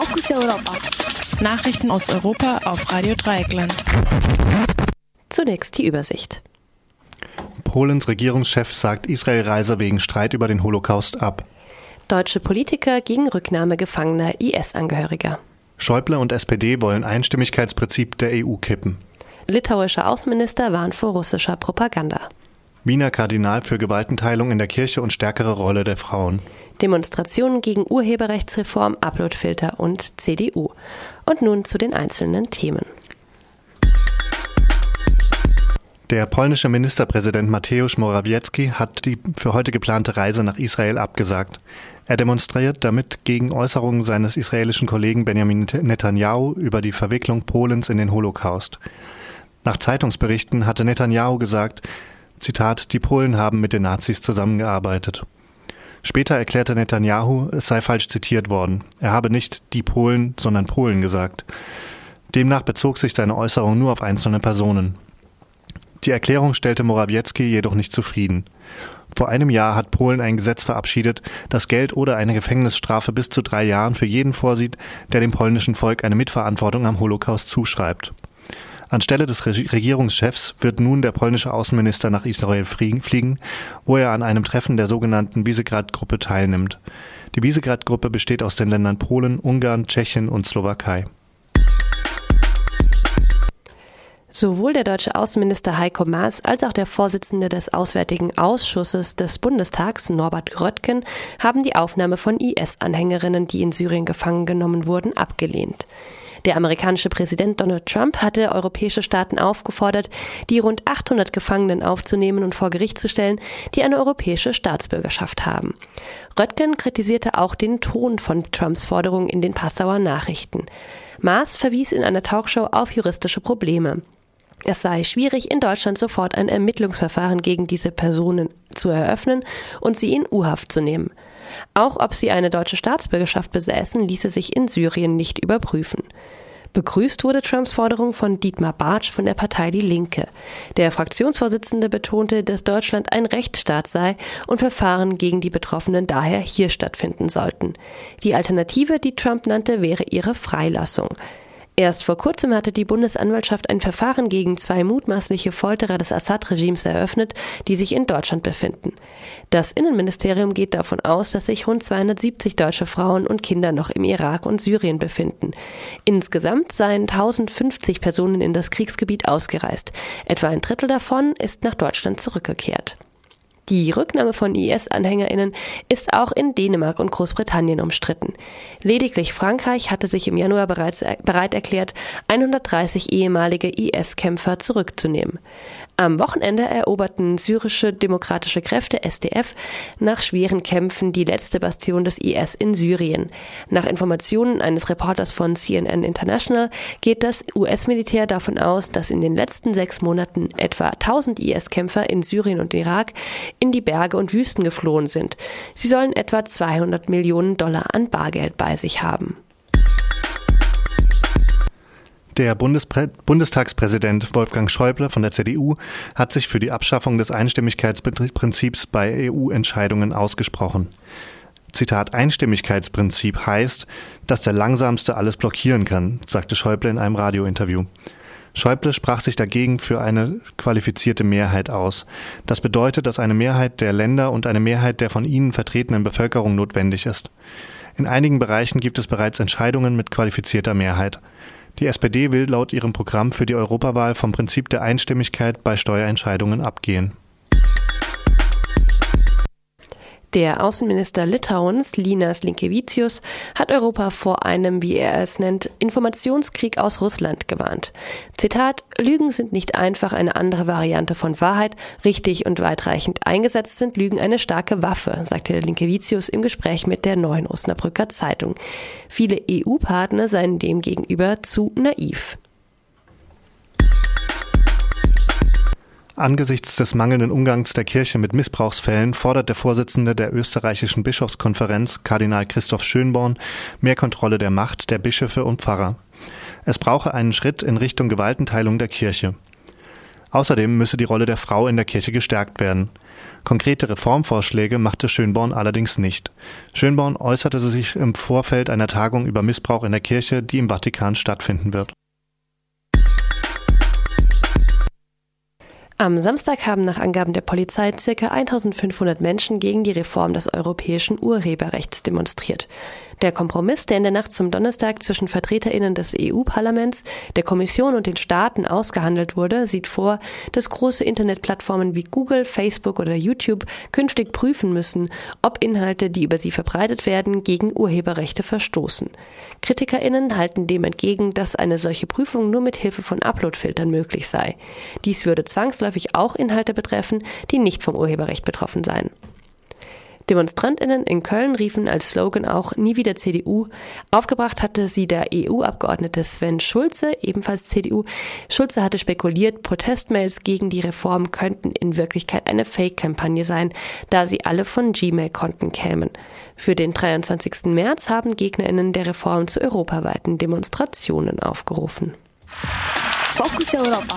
Fokus Europa. Nachrichten aus Europa auf Radio Dreieckland. Zunächst die Übersicht. Polens Regierungschef sagt Israel-Reise wegen Streit über den Holocaust ab. Deutsche Politiker gegen Rücknahme gefangener IS-Angehöriger. Schäuble und SPD wollen Einstimmigkeitsprinzip der EU kippen. Litauischer Außenminister warnt vor russischer Propaganda. Wiener Kardinal für Gewaltenteilung in der Kirche und stärkere Rolle der Frauen. Demonstrationen gegen Urheberrechtsreform, Uploadfilter und CDU. Und nun zu den einzelnen Themen. Der polnische Ministerpräsident Mateusz Morawiecki hat die für heute geplante Reise nach Israel abgesagt. Er demonstriert damit gegen Äußerungen seines israelischen Kollegen Benjamin Netanyahu über die Verwicklung Polens in den Holocaust. Nach Zeitungsberichten hatte Netanyahu gesagt, Zitat, die Polen haben mit den Nazis zusammengearbeitet. Später erklärte Netanyahu, es sei falsch zitiert worden. Er habe nicht die Polen, sondern Polen gesagt. Demnach bezog sich seine Äußerung nur auf einzelne Personen. Die Erklärung stellte Morawiecki jedoch nicht zufrieden. Vor einem Jahr hat Polen ein Gesetz verabschiedet, das Geld oder eine Gefängnisstrafe bis zu drei Jahren für jeden vorsieht, der dem polnischen Volk eine Mitverantwortung am Holocaust zuschreibt. Anstelle des Regierungschefs wird nun der polnische Außenminister nach Israel fliegen, wo er an einem Treffen der sogenannten Visegrad-Gruppe teilnimmt. Die Visegrad-Gruppe besteht aus den Ländern Polen, Ungarn, Tschechien und Slowakei. Sowohl der deutsche Außenminister Heiko Maas als auch der Vorsitzende des Auswärtigen Ausschusses des Bundestags, Norbert Röttgen, haben die Aufnahme von IS-Anhängerinnen, die in Syrien gefangen genommen wurden, abgelehnt. Der amerikanische Präsident Donald Trump hatte europäische Staaten aufgefordert, die rund 800 Gefangenen aufzunehmen und vor Gericht zu stellen, die eine europäische Staatsbürgerschaft haben. Röttgen kritisierte auch den Ton von Trumps Forderungen in den Passauer Nachrichten. Maas verwies in einer Talkshow auf juristische Probleme. Es sei schwierig, in Deutschland sofort ein Ermittlungsverfahren gegen diese Personen zu eröffnen und sie in U-Haft zu nehmen. Auch ob sie eine deutsche Staatsbürgerschaft besäßen, ließe sich in Syrien nicht überprüfen. Begrüßt wurde Trumps Forderung von Dietmar Bartsch von der Partei Die Linke. Der Fraktionsvorsitzende betonte, dass Deutschland ein Rechtsstaat sei und Verfahren gegen die Betroffenen daher hier stattfinden sollten. Die Alternative, die Trump nannte, wäre ihre Freilassung. Erst vor kurzem hatte die Bundesanwaltschaft ein Verfahren gegen zwei mutmaßliche Folterer des Assad-Regimes eröffnet, die sich in Deutschland befinden. Das Innenministerium geht davon aus, dass sich rund 270 deutsche Frauen und Kinder noch im Irak und Syrien befinden. Insgesamt seien 1050 Personen in das Kriegsgebiet ausgereist. Etwa ein Drittel davon ist nach Deutschland zurückgekehrt. Die Rücknahme von IS-AnhängerInnen ist auch in Dänemark und Großbritannien umstritten. Lediglich Frankreich hatte sich im Januar bereits bereit erklärt, 130 ehemalige IS-Kämpfer zurückzunehmen. Am Wochenende eroberten syrische demokratische Kräfte SDF nach schweren Kämpfen die letzte Bastion des IS in Syrien. Nach Informationen eines Reporters von CNN International geht das US-Militär davon aus, dass in den letzten sechs Monaten etwa 1000 IS-Kämpfer in Syrien und Irak in die Berge und Wüsten geflohen sind. Sie sollen etwa 200 Millionen Dollar an Bargeld bei sich haben. Der Bundespre Bundestagspräsident Wolfgang Schäuble von der CDU hat sich für die Abschaffung des Einstimmigkeitsprinzips bei EU-Entscheidungen ausgesprochen. Zitat Einstimmigkeitsprinzip heißt, dass der Langsamste alles blockieren kann, sagte Schäuble in einem Radiointerview. Schäuble sprach sich dagegen für eine qualifizierte Mehrheit aus. Das bedeutet, dass eine Mehrheit der Länder und eine Mehrheit der von ihnen vertretenen Bevölkerung notwendig ist. In einigen Bereichen gibt es bereits Entscheidungen mit qualifizierter Mehrheit. Die SPD will laut ihrem Programm für die Europawahl vom Prinzip der Einstimmigkeit bei Steuerentscheidungen abgehen. Der Außenminister Litauens, Linas Linkevicius, hat Europa vor einem, wie er es nennt, Informationskrieg aus Russland gewarnt. Zitat, Lügen sind nicht einfach eine andere Variante von Wahrheit. Richtig und weitreichend eingesetzt sind Lügen eine starke Waffe, sagte Linkevicius im Gespräch mit der neuen Osnabrücker Zeitung. Viele EU-Partner seien demgegenüber zu naiv. Angesichts des mangelnden Umgangs der Kirche mit Missbrauchsfällen fordert der Vorsitzende der österreichischen Bischofskonferenz, Kardinal Christoph Schönborn, mehr Kontrolle der Macht der Bischöfe und Pfarrer. Es brauche einen Schritt in Richtung Gewaltenteilung der Kirche. Außerdem müsse die Rolle der Frau in der Kirche gestärkt werden. Konkrete Reformvorschläge machte Schönborn allerdings nicht. Schönborn äußerte sich im Vorfeld einer Tagung über Missbrauch in der Kirche, die im Vatikan stattfinden wird. Am Samstag haben nach Angaben der Polizei ca. 1500 Menschen gegen die Reform des europäischen Urheberrechts demonstriert. Der Kompromiss, der in der Nacht zum Donnerstag zwischen Vertreterinnen des EU-Parlaments, der Kommission und den Staaten ausgehandelt wurde, sieht vor, dass große Internetplattformen wie Google, Facebook oder YouTube künftig prüfen müssen, ob Inhalte, die über sie verbreitet werden, gegen Urheberrechte verstoßen. Kritikerinnen halten dem entgegen, dass eine solche Prüfung nur mit Hilfe von Uploadfiltern möglich sei. Dies würde zwangsläufig auch Inhalte betreffen, die nicht vom Urheberrecht betroffen seien. DemonstrantInnen in Köln riefen als Slogan auch Nie wieder CDU. Aufgebracht hatte sie der EU-Abgeordnete Sven Schulze, ebenfalls CDU. Schulze hatte spekuliert, Protestmails gegen die Reform könnten in Wirklichkeit eine Fake-Kampagne sein, da sie alle von Gmail-Konten kämen. Für den 23. März haben GegnerInnen der Reform zu europaweiten Demonstrationen aufgerufen. Fokus Europa.